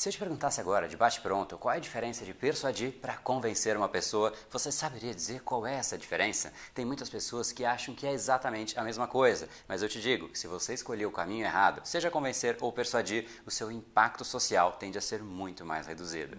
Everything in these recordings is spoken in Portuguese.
Se eu te perguntasse agora, de bate-pronto, qual é a diferença de persuadir para convencer uma pessoa, você saberia dizer qual é essa diferença? Tem muitas pessoas que acham que é exatamente a mesma coisa, mas eu te digo que se você escolher o caminho errado, seja convencer ou persuadir, o seu impacto social tende a ser muito mais reduzido.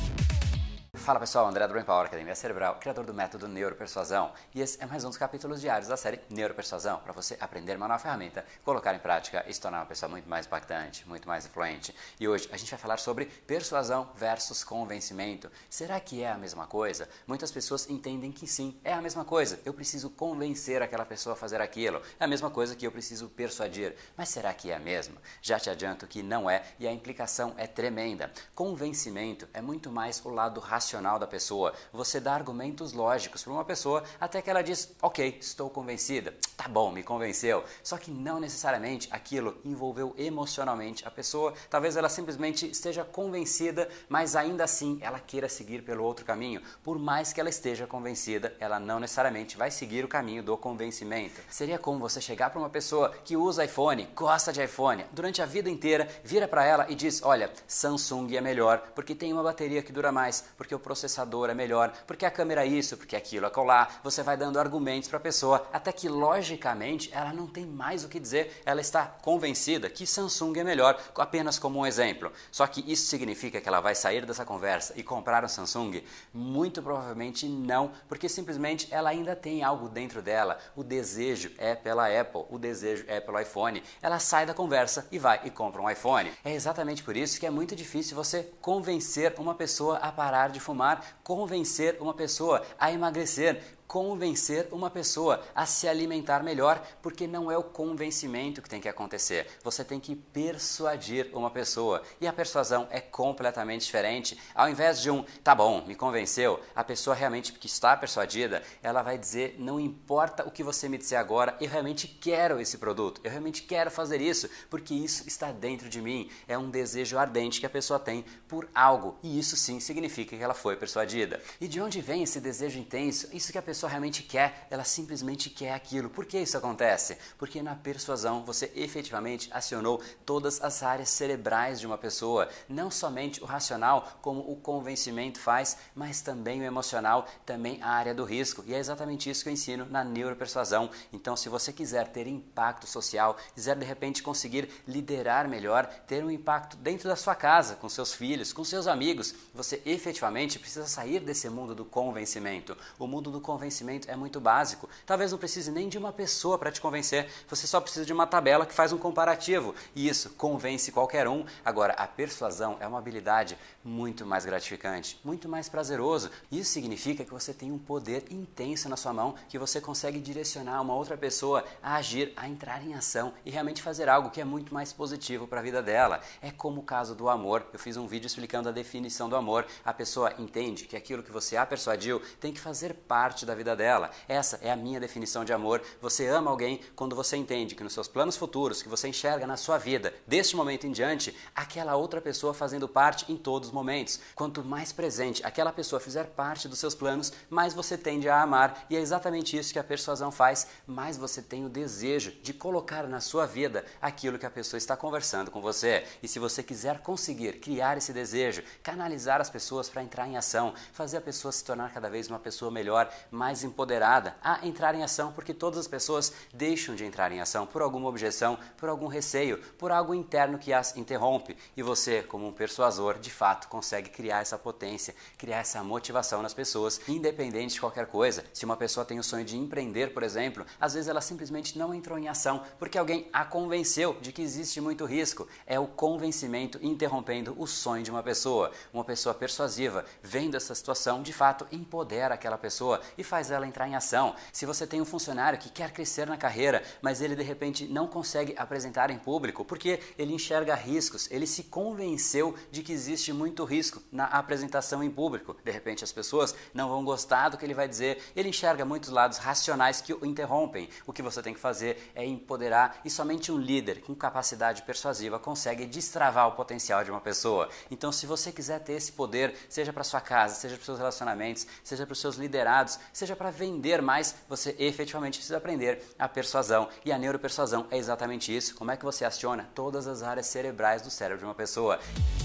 Fala pessoal, André do Brain Power, Academia Cerebral, criador do método Neuropersuasão. E esse é mais um dos capítulos diários da série Neuropersuasão, para você aprender uma nova ferramenta, colocar em prática e se tornar uma pessoa muito mais impactante, muito mais influente. E hoje a gente vai falar sobre persuasão versus convencimento. Será que é a mesma coisa? Muitas pessoas entendem que sim, é a mesma coisa. Eu preciso convencer aquela pessoa a fazer aquilo. É a mesma coisa que eu preciso persuadir. Mas será que é a mesma? Já te adianto que não é e a implicação é tremenda. Convencimento é muito mais o lado racional racional da pessoa. Você dá argumentos lógicos para uma pessoa até que ela diz: Ok, estou convencida. Tá bom, me convenceu. Só que não necessariamente aquilo envolveu emocionalmente a pessoa. Talvez ela simplesmente esteja convencida, mas ainda assim ela queira seguir pelo outro caminho. Por mais que ela esteja convencida, ela não necessariamente vai seguir o caminho do convencimento. Seria como você chegar para uma pessoa que usa iPhone, gosta de iPhone, durante a vida inteira, vira para ela e diz: Olha, Samsung é melhor porque tem uma bateria que dura mais, porque processador é melhor, porque a câmera é isso, porque aquilo é colar. Você vai dando argumentos para a pessoa até que logicamente ela não tem mais o que dizer, ela está convencida que Samsung é melhor, apenas como um exemplo. Só que isso significa que ela vai sair dessa conversa e comprar um Samsung? Muito provavelmente não, porque simplesmente ela ainda tem algo dentro dela. O desejo é pela Apple, o desejo é pelo iPhone. Ela sai da conversa e vai e compra um iPhone. É exatamente por isso que é muito difícil você convencer uma pessoa a parar de fumar fumar, convencer uma pessoa a emagrecer, convencer uma pessoa a se alimentar melhor, porque não é o convencimento que tem que acontecer. Você tem que persuadir uma pessoa. E a persuasão é completamente diferente. Ao invés de um, tá bom, me convenceu, a pessoa realmente que está persuadida, ela vai dizer, não importa o que você me disser agora, eu realmente quero esse produto, eu realmente quero fazer isso, porque isso está dentro de mim. É um desejo ardente que a pessoa tem por algo. E isso sim significa que ela foi persuadida. E de onde vem esse desejo intenso? Isso que a pessoa pessoa realmente quer, ela simplesmente quer aquilo. Por que isso acontece? Porque na persuasão você efetivamente acionou todas as áreas cerebrais de uma pessoa, não somente o racional, como o convencimento faz, mas também o emocional, também a área do risco. E é exatamente isso que eu ensino na neuropersuasão. Então, se você quiser ter impacto social, quiser de repente conseguir liderar melhor, ter um impacto dentro da sua casa, com seus filhos, com seus amigos, você efetivamente precisa sair desse mundo do convencimento. O mundo do convencimento convencimento é muito básico. Talvez não precise nem de uma pessoa para te convencer, você só precisa de uma tabela que faz um comparativo. E isso convence qualquer um. Agora, a persuasão é uma habilidade muito mais gratificante, muito mais prazeroso. Isso significa que você tem um poder intenso na sua mão que você consegue direcionar uma outra pessoa a agir, a entrar em ação e realmente fazer algo que é muito mais positivo para a vida dela. É como o caso do amor. Eu fiz um vídeo explicando a definição do amor. A pessoa entende que aquilo que você a persuadiu tem que fazer parte da vida vida dela. Essa é a minha definição de amor. Você ama alguém quando você entende que nos seus planos futuros, que você enxerga na sua vida, deste momento em diante, aquela outra pessoa fazendo parte em todos os momentos. Quanto mais presente aquela pessoa fizer parte dos seus planos, mais você tende a amar. E é exatamente isso que a persuasão faz. Mais você tem o desejo de colocar na sua vida aquilo que a pessoa está conversando com você. E se você quiser conseguir criar esse desejo, canalizar as pessoas para entrar em ação, fazer a pessoa se tornar cada vez uma pessoa melhor, mais empoderada a entrar em ação, porque todas as pessoas deixam de entrar em ação por alguma objeção, por algum receio, por algo interno que as interrompe. E você, como um persuasor, de fato consegue criar essa potência, criar essa motivação nas pessoas, independente de qualquer coisa. Se uma pessoa tem o sonho de empreender, por exemplo, às vezes ela simplesmente não entrou em ação porque alguém a convenceu de que existe muito risco. É o convencimento interrompendo o sonho de uma pessoa. Uma pessoa persuasiva, vendo essa situação, de fato empodera aquela pessoa e faz ela entrar em ação. Se você tem um funcionário que quer crescer na carreira, mas ele de repente não consegue apresentar em público porque ele enxerga riscos, ele se convenceu de que existe muito risco na apresentação em público. De repente as pessoas não vão gostar do que ele vai dizer, ele enxerga muitos lados racionais que o interrompem. O que você tem que fazer é empoderar e somente um líder com capacidade persuasiva consegue destravar o potencial de uma pessoa. Então, se você quiser ter esse poder, seja para sua casa, seja para seus relacionamentos, seja para os seus liderados, seja para vender mais, você efetivamente precisa aprender a persuasão. E a neuropersuasão é exatamente isso. Como é que você aciona todas as áreas cerebrais do cérebro de uma pessoa?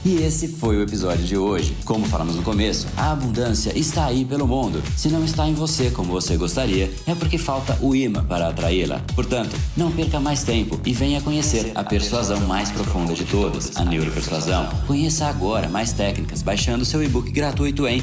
E esse foi o episódio de hoje. Como falamos no começo, a abundância está aí pelo mundo. Se não está em você como você gostaria, é porque falta o imã para atraí-la. Portanto, não perca mais tempo e venha conhecer a persuasão mais profunda de todas, a neuropersuasão. Conheça agora mais técnicas baixando seu e-book gratuito em